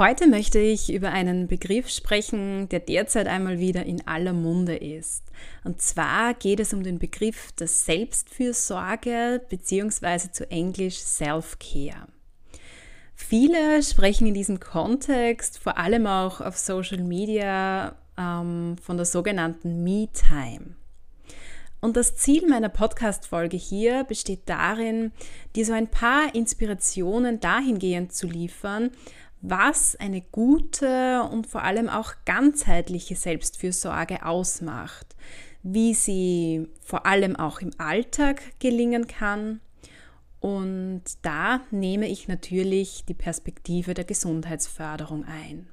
Heute möchte ich über einen Begriff sprechen, der derzeit einmal wieder in aller Munde ist. Und zwar geht es um den Begriff der Selbstfürsorge bzw. zu Englisch Self-Care. Viele sprechen in diesem Kontext, vor allem auch auf Social Media, ähm, von der sogenannten Me-Time. Und das Ziel meiner Podcast-Folge hier besteht darin, dir so ein paar Inspirationen dahingehend zu liefern, was eine gute und vor allem auch ganzheitliche Selbstfürsorge ausmacht, wie sie vor allem auch im Alltag gelingen kann. Und da nehme ich natürlich die Perspektive der Gesundheitsförderung ein.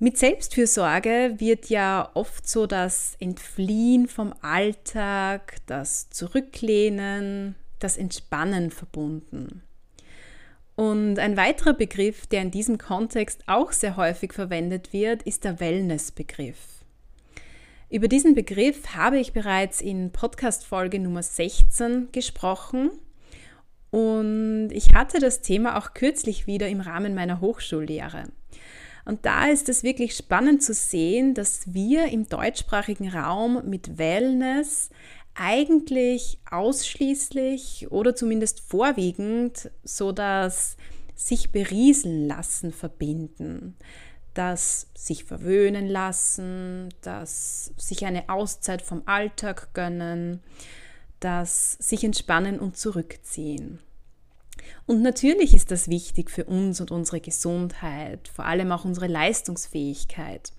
Mit Selbstfürsorge wird ja oft so das Entfliehen vom Alltag, das Zurücklehnen, das Entspannen verbunden. Und ein weiterer Begriff, der in diesem Kontext auch sehr häufig verwendet wird, ist der Wellness-Begriff. Über diesen Begriff habe ich bereits in Podcast-Folge Nummer 16 gesprochen und ich hatte das Thema auch kürzlich wieder im Rahmen meiner Hochschullehre. Und da ist es wirklich spannend zu sehen, dass wir im deutschsprachigen Raum mit Wellness eigentlich ausschließlich oder zumindest vorwiegend so das sich berieseln lassen verbinden, das sich verwöhnen lassen, das sich eine Auszeit vom Alltag gönnen, das sich entspannen und zurückziehen. Und natürlich ist das wichtig für uns und unsere Gesundheit, vor allem auch unsere Leistungsfähigkeit.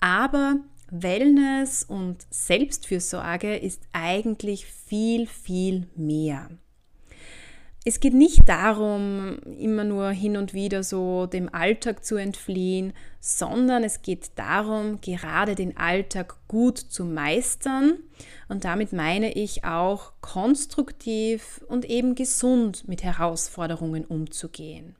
Aber Wellness und Selbstfürsorge ist eigentlich viel, viel mehr. Es geht nicht darum, immer nur hin und wieder so dem Alltag zu entfliehen, sondern es geht darum, gerade den Alltag gut zu meistern. Und damit meine ich auch konstruktiv und eben gesund mit Herausforderungen umzugehen.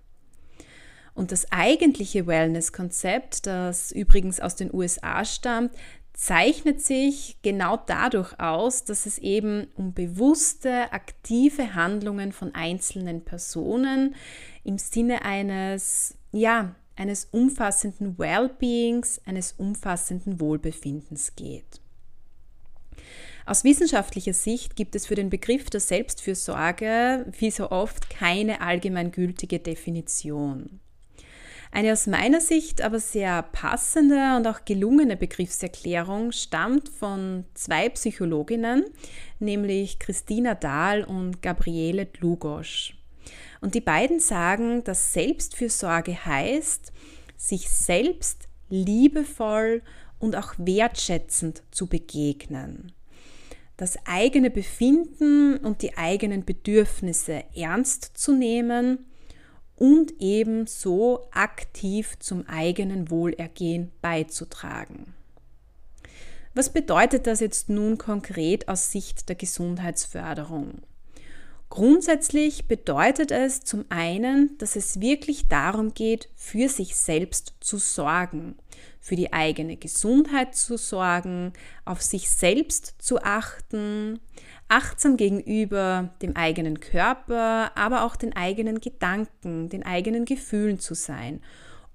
Und das eigentliche Wellness-Konzept, das übrigens aus den USA stammt, zeichnet sich genau dadurch aus, dass es eben um bewusste, aktive Handlungen von einzelnen Personen im Sinne eines, ja, eines umfassenden Wellbeings, eines umfassenden Wohlbefindens geht. Aus wissenschaftlicher Sicht gibt es für den Begriff der Selbstfürsorge wie so oft keine allgemeingültige Definition. Eine aus meiner Sicht aber sehr passende und auch gelungene Begriffserklärung stammt von zwei Psychologinnen, nämlich Christina Dahl und Gabriele Dlugosch. Und die beiden sagen, dass Selbstfürsorge heißt, sich selbst liebevoll und auch wertschätzend zu begegnen. Das eigene Befinden und die eigenen Bedürfnisse ernst zu nehmen und ebenso aktiv zum eigenen Wohlergehen beizutragen. Was bedeutet das jetzt nun konkret aus Sicht der Gesundheitsförderung? Grundsätzlich bedeutet es zum einen, dass es wirklich darum geht, für sich selbst zu sorgen, für die eigene Gesundheit zu sorgen, auf sich selbst zu achten, achtsam gegenüber dem eigenen Körper, aber auch den eigenen Gedanken, den eigenen Gefühlen zu sein,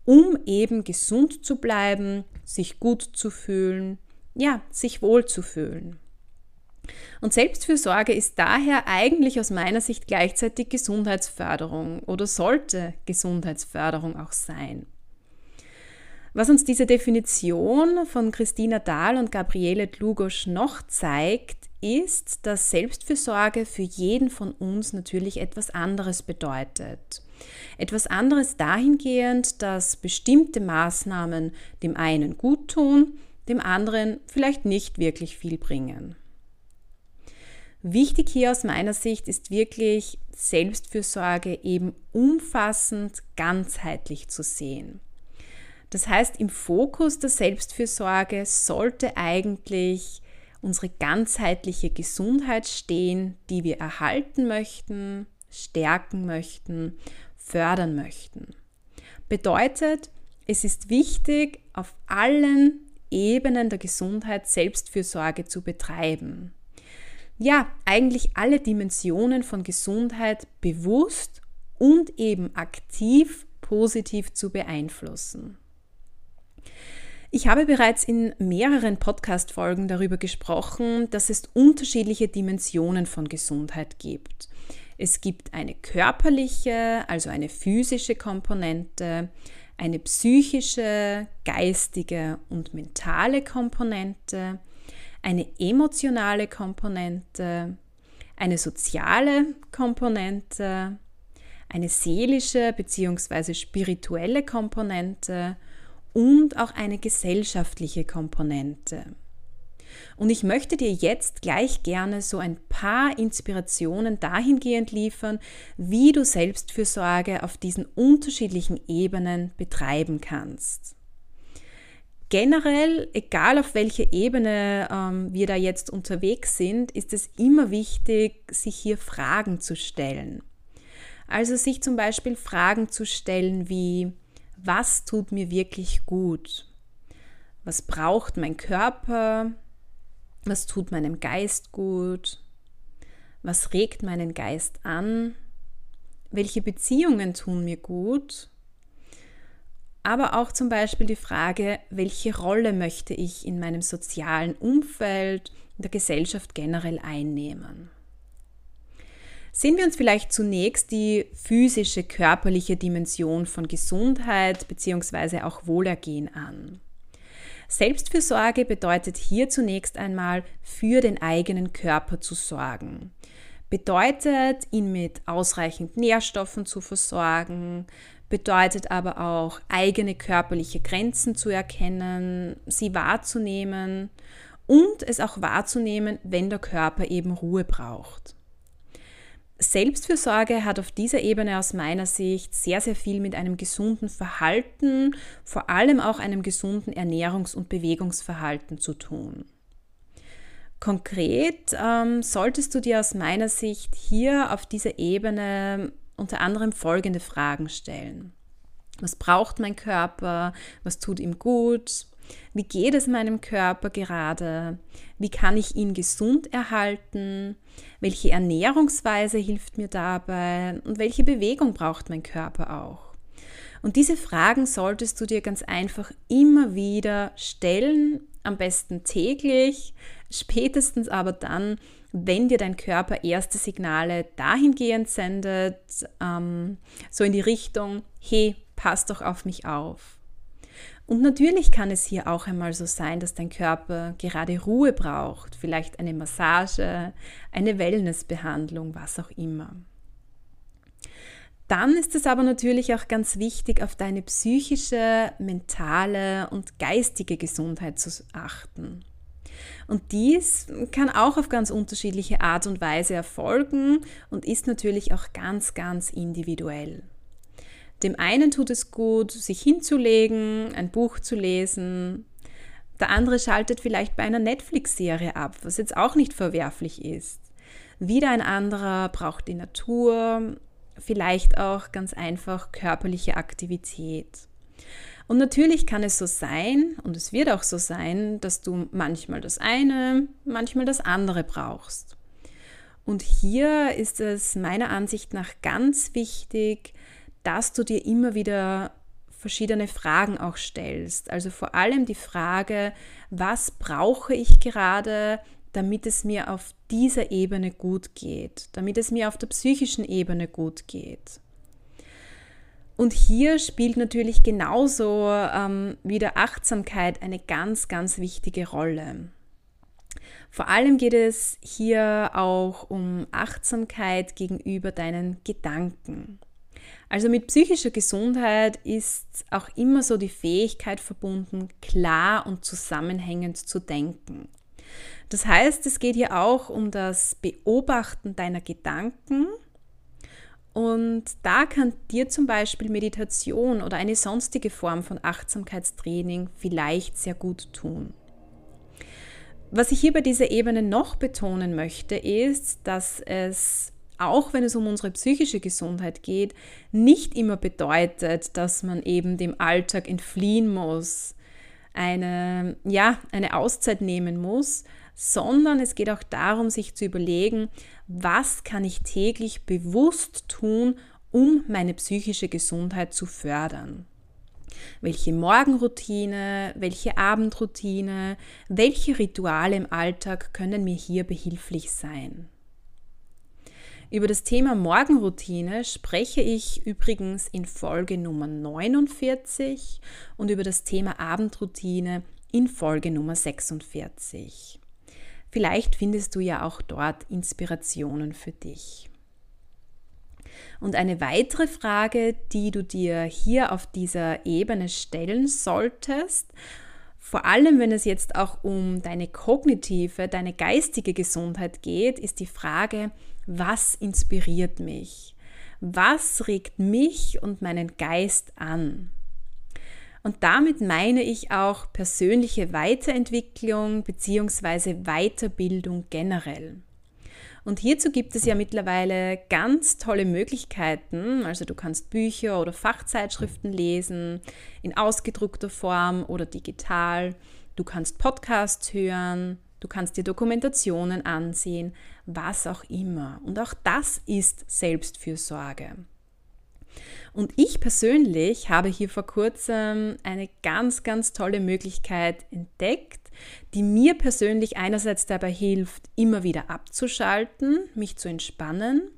um eben gesund zu bleiben, sich gut zu fühlen, ja, sich wohl zu fühlen. Und Selbstfürsorge ist daher eigentlich aus meiner Sicht gleichzeitig Gesundheitsförderung oder sollte Gesundheitsförderung auch sein. Was uns diese Definition von Christina Dahl und Gabriele Dlugosch noch zeigt, ist, dass Selbstfürsorge für jeden von uns natürlich etwas anderes bedeutet. Etwas anderes dahingehend, dass bestimmte Maßnahmen dem einen gut tun, dem anderen vielleicht nicht wirklich viel bringen. Wichtig hier aus meiner Sicht ist wirklich Selbstfürsorge eben umfassend, ganzheitlich zu sehen. Das heißt, im Fokus der Selbstfürsorge sollte eigentlich unsere ganzheitliche Gesundheit stehen, die wir erhalten möchten, stärken möchten, fördern möchten. Bedeutet, es ist wichtig, auf allen Ebenen der Gesundheit Selbstfürsorge zu betreiben ja, eigentlich alle Dimensionen von Gesundheit bewusst und eben aktiv positiv zu beeinflussen. Ich habe bereits in mehreren Podcast-Folgen darüber gesprochen, dass es unterschiedliche Dimensionen von Gesundheit gibt. Es gibt eine körperliche, also eine physische Komponente, eine psychische, geistige und mentale Komponente, eine emotionale Komponente, eine soziale Komponente, eine seelische bzw. spirituelle Komponente und auch eine gesellschaftliche Komponente. Und ich möchte dir jetzt gleich gerne so ein paar Inspirationen dahingehend liefern, wie du Selbstfürsorge auf diesen unterschiedlichen Ebenen betreiben kannst generell, egal auf welcher Ebene ähm, wir da jetzt unterwegs sind, ist es immer wichtig, sich hier Fragen zu stellen. Also sich zum Beispiel Fragen zu stellen wie, was tut mir wirklich gut? Was braucht mein Körper? Was tut meinem Geist gut? Was regt meinen Geist an? Welche Beziehungen tun mir gut? aber auch zum Beispiel die Frage, welche Rolle möchte ich in meinem sozialen Umfeld, in der Gesellschaft generell einnehmen. Sehen wir uns vielleicht zunächst die physische, körperliche Dimension von Gesundheit bzw. auch Wohlergehen an. Selbstfürsorge bedeutet hier zunächst einmal für den eigenen Körper zu sorgen. Bedeutet, ihn mit ausreichend Nährstoffen zu versorgen, bedeutet aber auch, eigene körperliche Grenzen zu erkennen, sie wahrzunehmen und es auch wahrzunehmen, wenn der Körper eben Ruhe braucht. Selbstfürsorge hat auf dieser Ebene aus meiner Sicht sehr, sehr viel mit einem gesunden Verhalten, vor allem auch einem gesunden Ernährungs- und Bewegungsverhalten zu tun. Konkret ähm, solltest du dir aus meiner Sicht hier auf dieser Ebene unter anderem folgende Fragen stellen. Was braucht mein Körper? Was tut ihm gut? Wie geht es meinem Körper gerade? Wie kann ich ihn gesund erhalten? Welche Ernährungsweise hilft mir dabei? Und welche Bewegung braucht mein Körper auch? Und diese Fragen solltest du dir ganz einfach immer wieder stellen, am besten täglich, spätestens aber dann, wenn dir dein Körper erste Signale dahingehend sendet, ähm, so in die Richtung, hey, pass doch auf mich auf. Und natürlich kann es hier auch einmal so sein, dass dein Körper gerade Ruhe braucht, vielleicht eine Massage, eine Wellnessbehandlung, was auch immer. Dann ist es aber natürlich auch ganz wichtig, auf deine psychische, mentale und geistige Gesundheit zu achten. Und dies kann auch auf ganz unterschiedliche Art und Weise erfolgen und ist natürlich auch ganz, ganz individuell. Dem einen tut es gut, sich hinzulegen, ein Buch zu lesen. Der andere schaltet vielleicht bei einer Netflix-Serie ab, was jetzt auch nicht verwerflich ist. Wieder ein anderer braucht die Natur, vielleicht auch ganz einfach körperliche Aktivität. Und natürlich kann es so sein, und es wird auch so sein, dass du manchmal das eine, manchmal das andere brauchst. Und hier ist es meiner Ansicht nach ganz wichtig, dass du dir immer wieder verschiedene Fragen auch stellst. Also vor allem die Frage, was brauche ich gerade, damit es mir auf dieser Ebene gut geht, damit es mir auf der psychischen Ebene gut geht. Und hier spielt natürlich genauso ähm, wie der Achtsamkeit eine ganz, ganz wichtige Rolle. Vor allem geht es hier auch um Achtsamkeit gegenüber deinen Gedanken. Also mit psychischer Gesundheit ist auch immer so die Fähigkeit verbunden, klar und zusammenhängend zu denken. Das heißt, es geht hier auch um das Beobachten deiner Gedanken. Und da kann dir zum Beispiel Meditation oder eine sonstige Form von Achtsamkeitstraining vielleicht sehr gut tun. Was ich hier bei dieser Ebene noch betonen möchte, ist, dass es, auch wenn es um unsere psychische Gesundheit geht, nicht immer bedeutet, dass man eben dem Alltag entfliehen muss, eine, ja, eine Auszeit nehmen muss, sondern es geht auch darum, sich zu überlegen, was kann ich täglich bewusst tun, um meine psychische Gesundheit zu fördern. Welche Morgenroutine, welche Abendroutine, welche Rituale im Alltag können mir hier behilflich sein? Über das Thema Morgenroutine spreche ich übrigens in Folge Nummer 49 und über das Thema Abendroutine in Folge Nummer 46. Vielleicht findest du ja auch dort Inspirationen für dich. Und eine weitere Frage, die du dir hier auf dieser Ebene stellen solltest, vor allem wenn es jetzt auch um deine kognitive, deine geistige Gesundheit geht, ist die Frage, was inspiriert mich? Was regt mich und meinen Geist an? Und damit meine ich auch persönliche Weiterentwicklung bzw. Weiterbildung generell. Und hierzu gibt es ja mittlerweile ganz tolle Möglichkeiten. Also du kannst Bücher oder Fachzeitschriften lesen in ausgedruckter Form oder digital. Du kannst Podcasts hören, du kannst dir Dokumentationen ansehen, was auch immer. Und auch das ist Selbstfürsorge. Und ich persönlich habe hier vor kurzem eine ganz, ganz tolle Möglichkeit entdeckt, die mir persönlich einerseits dabei hilft, immer wieder abzuschalten, mich zu entspannen,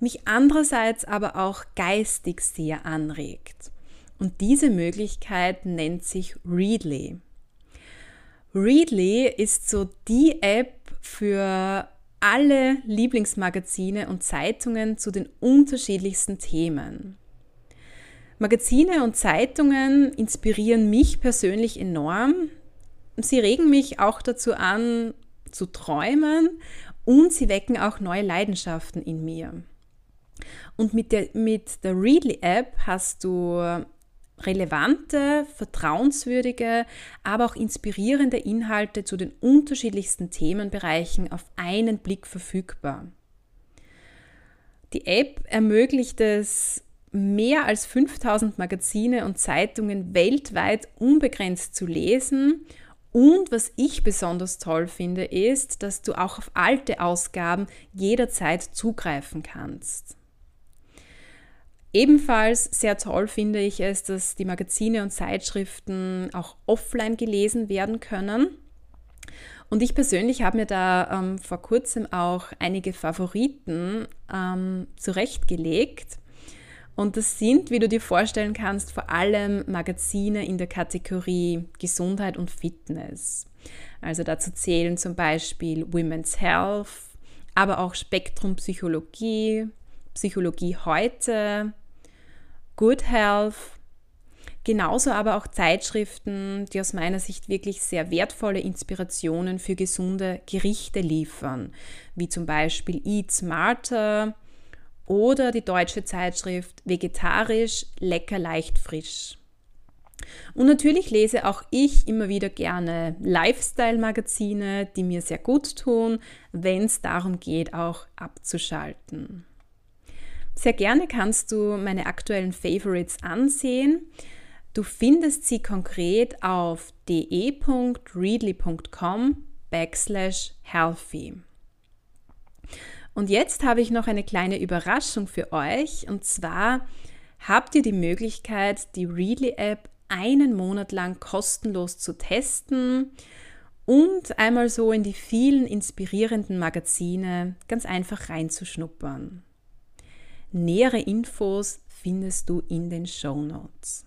mich andererseits aber auch geistig sehr anregt. Und diese Möglichkeit nennt sich Readly. Readly ist so die App für alle Lieblingsmagazine und Zeitungen zu den unterschiedlichsten Themen. Magazine und Zeitungen inspirieren mich persönlich enorm. Sie regen mich auch dazu an, zu träumen und sie wecken auch neue Leidenschaften in mir. Und mit der, mit der Readly App hast du relevante, vertrauenswürdige, aber auch inspirierende Inhalte zu den unterschiedlichsten Themenbereichen auf einen Blick verfügbar. Die App ermöglicht es, mehr als 5000 Magazine und Zeitungen weltweit unbegrenzt zu lesen. Und was ich besonders toll finde, ist, dass du auch auf alte Ausgaben jederzeit zugreifen kannst. Ebenfalls sehr toll finde ich es, dass die Magazine und Zeitschriften auch offline gelesen werden können. Und ich persönlich habe mir da ähm, vor kurzem auch einige Favoriten ähm, zurechtgelegt. Und das sind, wie du dir vorstellen kannst, vor allem Magazine in der Kategorie Gesundheit und Fitness. Also dazu zählen zum Beispiel Women's Health, aber auch Spektrum Psychologie, Psychologie heute, Good Health, genauso aber auch Zeitschriften, die aus meiner Sicht wirklich sehr wertvolle Inspirationen für gesunde Gerichte liefern, wie zum Beispiel Eat Smarter oder die deutsche Zeitschrift Vegetarisch, lecker, leicht, frisch. Und natürlich lese auch ich immer wieder gerne Lifestyle-Magazine, die mir sehr gut tun, wenn es darum geht, auch abzuschalten. Sehr gerne kannst du meine aktuellen Favorites ansehen. Du findest sie konkret auf de.readly.com backslash healthy. Und jetzt habe ich noch eine kleine Überraschung für euch. Und zwar habt ihr die Möglichkeit, die Readly App einen Monat lang kostenlos zu testen und einmal so in die vielen inspirierenden Magazine ganz einfach reinzuschnuppern. Nähere Infos findest du in den Show Notes.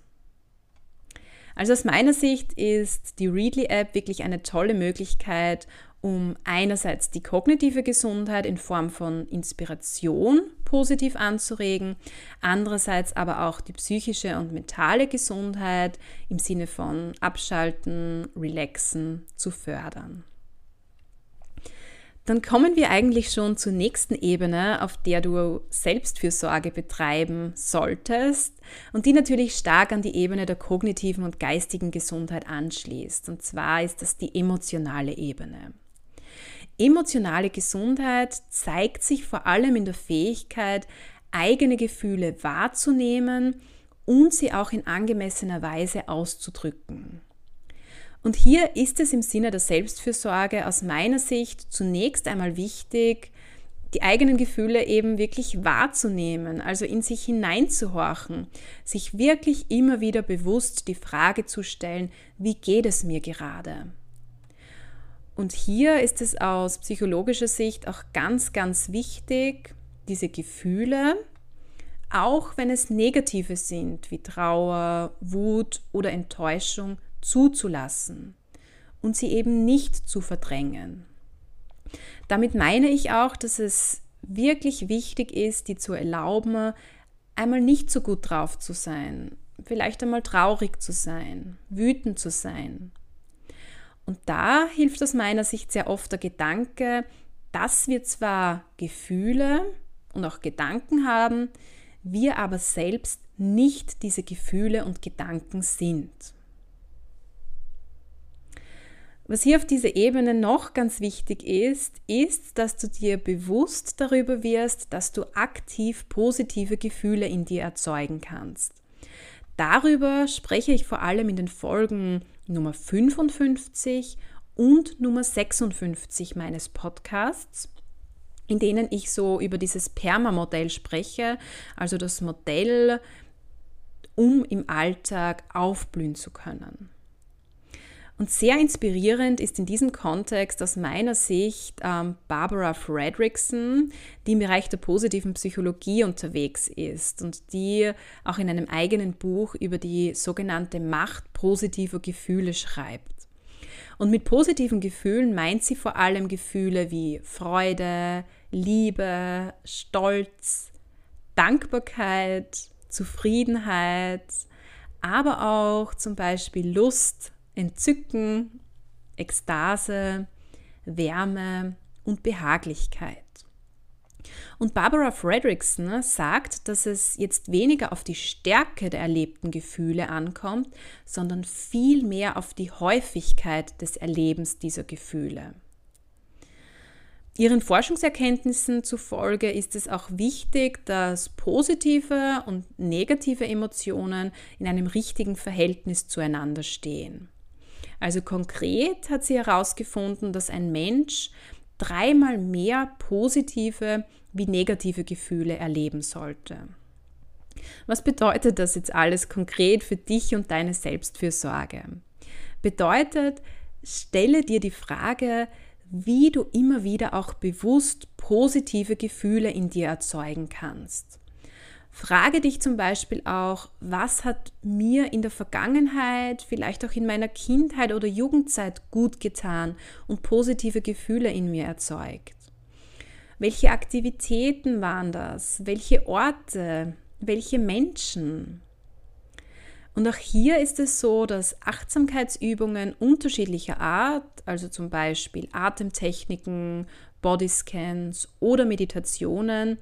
Also aus meiner Sicht ist die Readly App wirklich eine tolle Möglichkeit, um einerseits die kognitive Gesundheit in Form von Inspiration positiv anzuregen, andererseits aber auch die psychische und mentale Gesundheit im Sinne von Abschalten, Relaxen zu fördern. Dann kommen wir eigentlich schon zur nächsten Ebene, auf der du Selbstfürsorge betreiben solltest und die natürlich stark an die Ebene der kognitiven und geistigen Gesundheit anschließt. Und zwar ist das die emotionale Ebene. Emotionale Gesundheit zeigt sich vor allem in der Fähigkeit, eigene Gefühle wahrzunehmen und sie auch in angemessener Weise auszudrücken. Und hier ist es im Sinne der Selbstfürsorge aus meiner Sicht zunächst einmal wichtig, die eigenen Gefühle eben wirklich wahrzunehmen, also in sich hineinzuhorchen, sich wirklich immer wieder bewusst die Frage zu stellen, wie geht es mir gerade? Und hier ist es aus psychologischer Sicht auch ganz, ganz wichtig, diese Gefühle, auch wenn es negative sind, wie Trauer, Wut oder Enttäuschung, zuzulassen und sie eben nicht zu verdrängen. Damit meine ich auch, dass es wirklich wichtig ist, die zu erlauben, einmal nicht so gut drauf zu sein, vielleicht einmal traurig zu sein, wütend zu sein. Und da hilft aus meiner Sicht sehr oft der Gedanke, dass wir zwar Gefühle und auch Gedanken haben, wir aber selbst nicht diese Gefühle und Gedanken sind. Was hier auf dieser Ebene noch ganz wichtig ist, ist, dass du dir bewusst darüber wirst, dass du aktiv positive Gefühle in dir erzeugen kannst. Darüber spreche ich vor allem in den Folgen Nummer 55 und Nummer 56 meines Podcasts, in denen ich so über dieses Perma-Modell spreche, also das Modell, um im Alltag aufblühen zu können. Und sehr inspirierend ist in diesem Kontext aus meiner Sicht ähm, Barbara Fredrickson, die im Bereich der positiven Psychologie unterwegs ist und die auch in einem eigenen Buch über die sogenannte Macht positiver Gefühle schreibt. Und mit positiven Gefühlen meint sie vor allem Gefühle wie Freude, Liebe, Stolz, Dankbarkeit, Zufriedenheit, aber auch zum Beispiel Lust, Entzücken, Ekstase, Wärme und Behaglichkeit. Und Barbara Fredrickson sagt, dass es jetzt weniger auf die Stärke der erlebten Gefühle ankommt, sondern vielmehr auf die Häufigkeit des Erlebens dieser Gefühle. Ihren Forschungserkenntnissen zufolge ist es auch wichtig, dass positive und negative Emotionen in einem richtigen Verhältnis zueinander stehen. Also konkret hat sie herausgefunden, dass ein Mensch dreimal mehr positive wie negative Gefühle erleben sollte. Was bedeutet das jetzt alles konkret für dich und deine Selbstfürsorge? Bedeutet, stelle dir die Frage, wie du immer wieder auch bewusst positive Gefühle in dir erzeugen kannst. Frage dich zum Beispiel auch, was hat mir in der Vergangenheit, vielleicht auch in meiner Kindheit oder Jugendzeit gut getan und positive Gefühle in mir erzeugt? Welche Aktivitäten waren das? Welche Orte? Welche Menschen? Und auch hier ist es so, dass Achtsamkeitsübungen unterschiedlicher Art, also zum Beispiel Atemtechniken, Bodyscans oder Meditationen,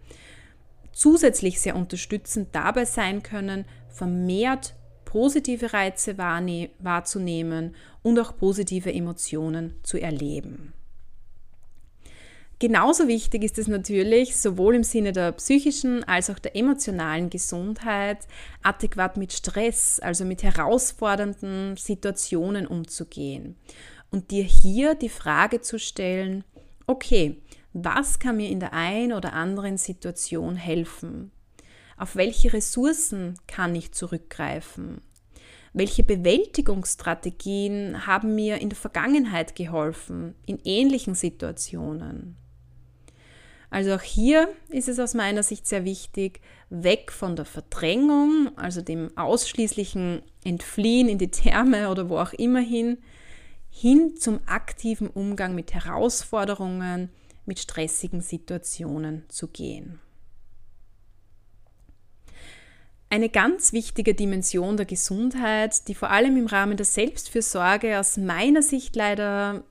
zusätzlich sehr unterstützend dabei sein können, vermehrt positive Reize wahrzunehmen und auch positive Emotionen zu erleben. Genauso wichtig ist es natürlich, sowohl im Sinne der psychischen als auch der emotionalen Gesundheit, adäquat mit Stress, also mit herausfordernden Situationen umzugehen. Und dir hier die Frage zu stellen, okay, was kann mir in der einen oder anderen Situation helfen? Auf welche Ressourcen kann ich zurückgreifen? Welche Bewältigungsstrategien haben mir in der Vergangenheit geholfen, in ähnlichen Situationen? Also auch hier ist es aus meiner Sicht sehr wichtig, weg von der Verdrängung, also dem ausschließlichen Entfliehen in die Therme oder wo auch immer hin, hin zum aktiven Umgang mit Herausforderungen, mit stressigen Situationen zu gehen. Eine ganz wichtige Dimension der Gesundheit, die vor allem im Rahmen der Selbstfürsorge aus meiner Sicht leider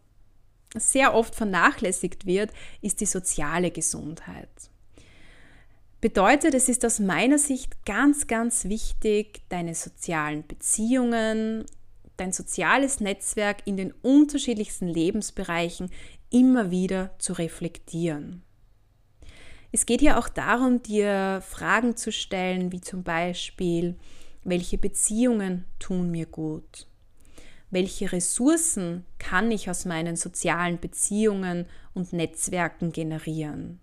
sehr oft vernachlässigt wird, ist die soziale Gesundheit. Bedeutet, es ist aus meiner Sicht ganz, ganz wichtig, deine sozialen Beziehungen, dein soziales Netzwerk in den unterschiedlichsten Lebensbereichen immer wieder zu reflektieren. Es geht hier auch darum, dir Fragen zu stellen, wie zum Beispiel, welche Beziehungen tun mir gut? Welche Ressourcen kann ich aus meinen sozialen Beziehungen und Netzwerken generieren?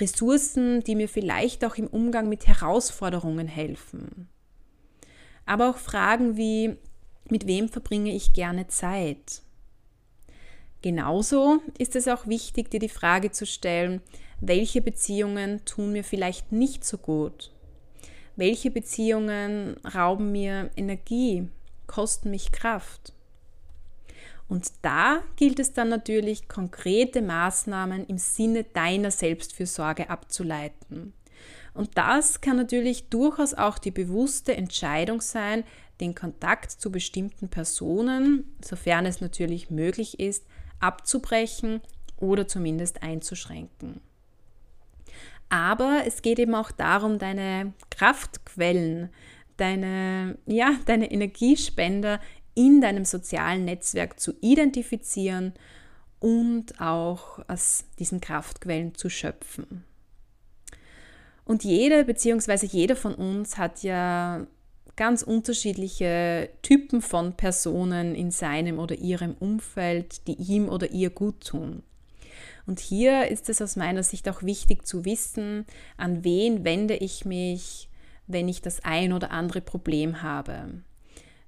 Ressourcen, die mir vielleicht auch im Umgang mit Herausforderungen helfen. Aber auch Fragen wie, mit wem verbringe ich gerne Zeit? Genauso ist es auch wichtig, dir die Frage zu stellen, welche Beziehungen tun mir vielleicht nicht so gut? Welche Beziehungen rauben mir Energie, kosten mich Kraft? Und da gilt es dann natürlich, konkrete Maßnahmen im Sinne deiner Selbstfürsorge abzuleiten. Und das kann natürlich durchaus auch die bewusste Entscheidung sein, den Kontakt zu bestimmten Personen, sofern es natürlich möglich ist, abzubrechen oder zumindest einzuschränken. Aber es geht eben auch darum, deine Kraftquellen, deine, ja, deine Energiespender in deinem sozialen Netzwerk zu identifizieren und auch aus diesen Kraftquellen zu schöpfen. Und jede bzw. jeder von uns hat ja ganz unterschiedliche Typen von Personen in seinem oder ihrem Umfeld, die ihm oder ihr gut tun. Und hier ist es aus meiner Sicht auch wichtig zu wissen, an wen wende ich mich, wenn ich das ein oder andere Problem habe.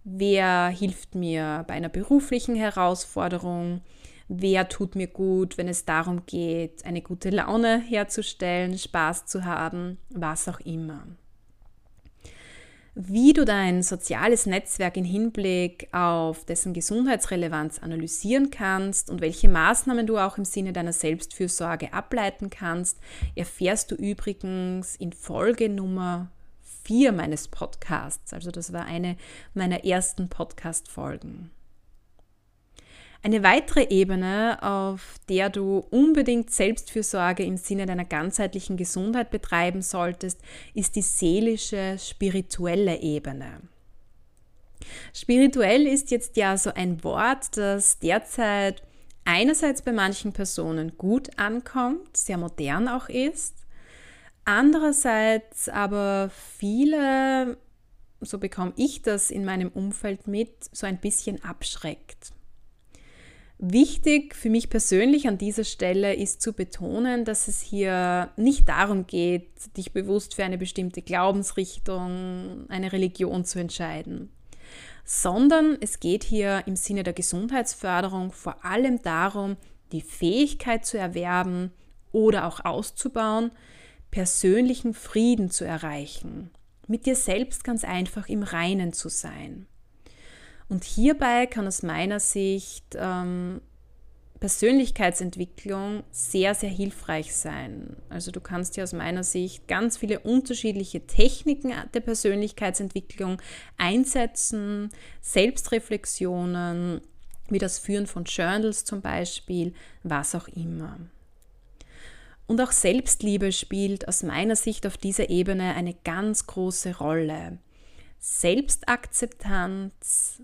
Wer hilft mir bei einer beruflichen Herausforderung? Wer tut mir gut, wenn es darum geht, eine gute Laune herzustellen, Spaß zu haben, was auch immer wie du dein soziales Netzwerk im Hinblick auf dessen Gesundheitsrelevanz analysieren kannst und welche Maßnahmen du auch im Sinne deiner Selbstfürsorge ableiten kannst, erfährst du übrigens in Folge Nummer 4 meines Podcasts. Also das war eine meiner ersten Podcast-Folgen. Eine weitere Ebene, auf der du unbedingt Selbstfürsorge im Sinne deiner ganzheitlichen Gesundheit betreiben solltest, ist die seelische, spirituelle Ebene. Spirituell ist jetzt ja so ein Wort, das derzeit einerseits bei manchen Personen gut ankommt, sehr modern auch ist, andererseits aber viele, so bekomme ich das in meinem Umfeld mit, so ein bisschen abschreckt. Wichtig für mich persönlich an dieser Stelle ist zu betonen, dass es hier nicht darum geht, dich bewusst für eine bestimmte Glaubensrichtung, eine Religion zu entscheiden, sondern es geht hier im Sinne der Gesundheitsförderung vor allem darum, die Fähigkeit zu erwerben oder auch auszubauen, persönlichen Frieden zu erreichen, mit dir selbst ganz einfach im Reinen zu sein. Und hierbei kann aus meiner Sicht ähm, Persönlichkeitsentwicklung sehr, sehr hilfreich sein. Also du kannst hier aus meiner Sicht ganz viele unterschiedliche Techniken der Persönlichkeitsentwicklung einsetzen, Selbstreflexionen, wie das Führen von Journals zum Beispiel, was auch immer. Und auch Selbstliebe spielt aus meiner Sicht auf dieser Ebene eine ganz große Rolle. Selbstakzeptanz,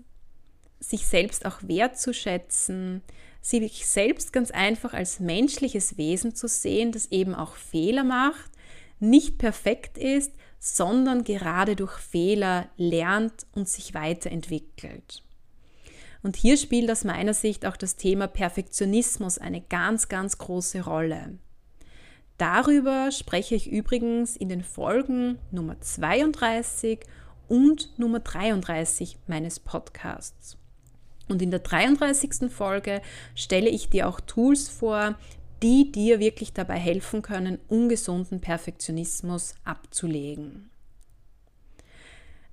sich selbst auch wertzuschätzen, sich selbst ganz einfach als menschliches Wesen zu sehen, das eben auch Fehler macht, nicht perfekt ist, sondern gerade durch Fehler lernt und sich weiterentwickelt. Und hier spielt aus meiner Sicht auch das Thema Perfektionismus eine ganz, ganz große Rolle. Darüber spreche ich übrigens in den Folgen Nummer 32 und Nummer 33 meines Podcasts. Und in der 33. Folge stelle ich dir auch Tools vor, die dir wirklich dabei helfen können, ungesunden Perfektionismus abzulegen.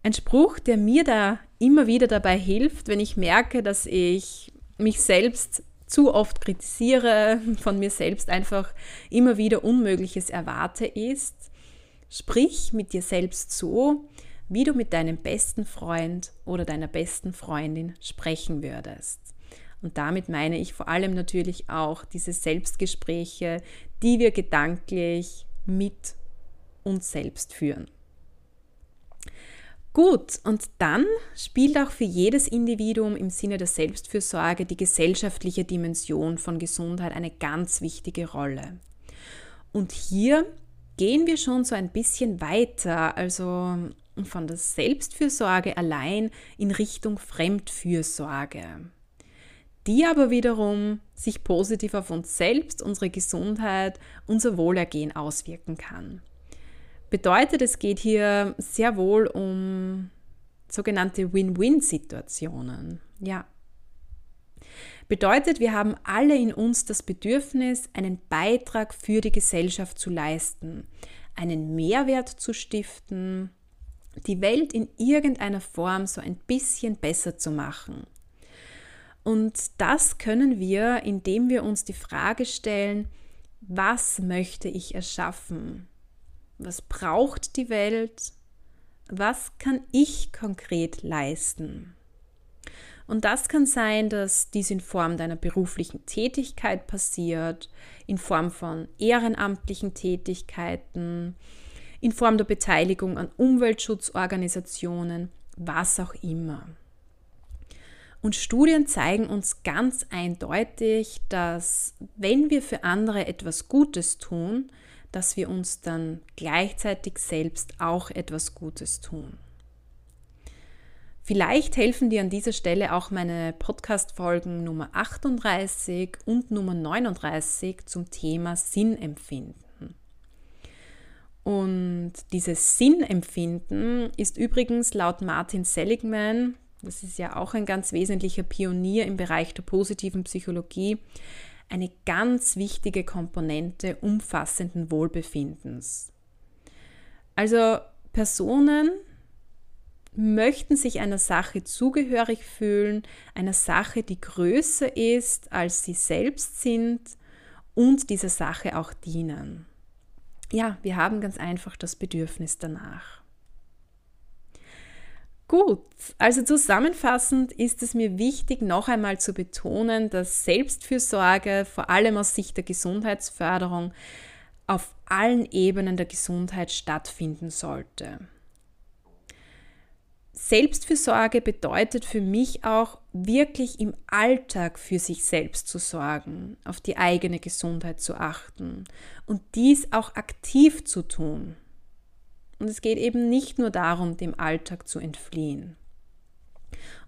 Ein Spruch, der mir da immer wieder dabei hilft, wenn ich merke, dass ich mich selbst zu oft kritisiere, von mir selbst einfach immer wieder Unmögliches erwarte, ist, sprich mit dir selbst so, wie du mit deinem besten Freund oder deiner besten Freundin sprechen würdest. Und damit meine ich vor allem natürlich auch diese Selbstgespräche, die wir gedanklich mit uns selbst führen. Gut, und dann spielt auch für jedes Individuum im Sinne der Selbstfürsorge die gesellschaftliche Dimension von Gesundheit eine ganz wichtige Rolle. Und hier gehen wir schon so ein bisschen weiter, also von der Selbstfürsorge allein in Richtung Fremdfürsorge, die aber wiederum sich positiv auf uns selbst, unsere Gesundheit, unser Wohlergehen auswirken kann. Bedeutet, es geht hier sehr wohl um sogenannte Win-Win-Situationen. Ja. Bedeutet, wir haben alle in uns das Bedürfnis, einen Beitrag für die Gesellschaft zu leisten, einen Mehrwert zu stiften, die Welt in irgendeiner Form so ein bisschen besser zu machen. Und das können wir, indem wir uns die Frage stellen, was möchte ich erschaffen? Was braucht die Welt? Was kann ich konkret leisten? Und das kann sein, dass dies in Form deiner beruflichen Tätigkeit passiert, in Form von ehrenamtlichen Tätigkeiten, in Form der Beteiligung an Umweltschutzorganisationen, was auch immer. Und Studien zeigen uns ganz eindeutig, dass wenn wir für andere etwas Gutes tun, dass wir uns dann gleichzeitig selbst auch etwas Gutes tun. Vielleicht helfen dir an dieser Stelle auch meine Podcast-Folgen Nummer 38 und Nummer 39 zum Thema Sinnempfinden. Und dieses Sinnempfinden ist übrigens laut Martin Seligman, das ist ja auch ein ganz wesentlicher Pionier im Bereich der positiven Psychologie, eine ganz wichtige Komponente umfassenden Wohlbefindens. Also Personen möchten sich einer Sache zugehörig fühlen, einer Sache, die größer ist, als sie selbst sind und dieser Sache auch dienen. Ja, wir haben ganz einfach das Bedürfnis danach. Gut, also zusammenfassend ist es mir wichtig, noch einmal zu betonen, dass Selbstfürsorge vor allem aus Sicht der Gesundheitsförderung auf allen Ebenen der Gesundheit stattfinden sollte. Selbstfürsorge bedeutet für mich auch wirklich im Alltag für sich selbst zu sorgen, auf die eigene Gesundheit zu achten und dies auch aktiv zu tun. Und es geht eben nicht nur darum, dem Alltag zu entfliehen.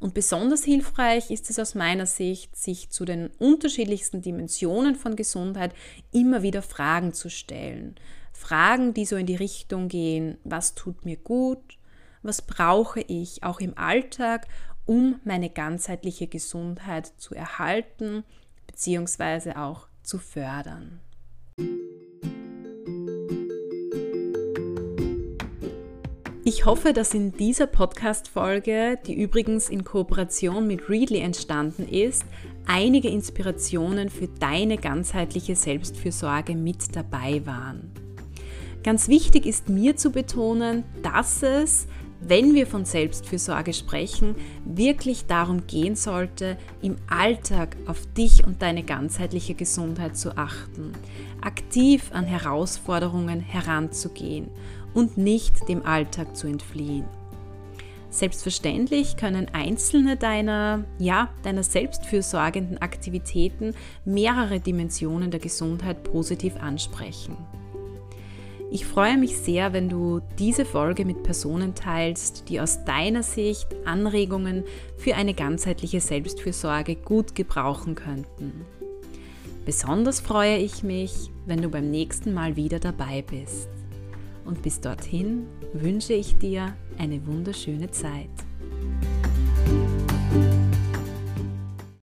Und besonders hilfreich ist es aus meiner Sicht, sich zu den unterschiedlichsten Dimensionen von Gesundheit immer wieder Fragen zu stellen. Fragen, die so in die Richtung gehen, was tut mir gut, was brauche ich auch im Alltag, um meine ganzheitliche Gesundheit zu erhalten bzw. auch zu fördern. Ich hoffe, dass in dieser Podcast-Folge, die übrigens in Kooperation mit Readly entstanden ist, einige Inspirationen für deine ganzheitliche Selbstfürsorge mit dabei waren. Ganz wichtig ist mir zu betonen, dass es, wenn wir von Selbstfürsorge sprechen, wirklich darum gehen sollte, im Alltag auf dich und deine ganzheitliche Gesundheit zu achten, aktiv an Herausforderungen heranzugehen und nicht dem Alltag zu entfliehen. Selbstverständlich können einzelne deiner, ja, deiner selbstfürsorgenden Aktivitäten mehrere Dimensionen der Gesundheit positiv ansprechen. Ich freue mich sehr, wenn du diese Folge mit Personen teilst, die aus deiner Sicht Anregungen für eine ganzheitliche Selbstfürsorge gut gebrauchen könnten. Besonders freue ich mich, wenn du beim nächsten Mal wieder dabei bist und bis dorthin wünsche ich dir eine wunderschöne Zeit.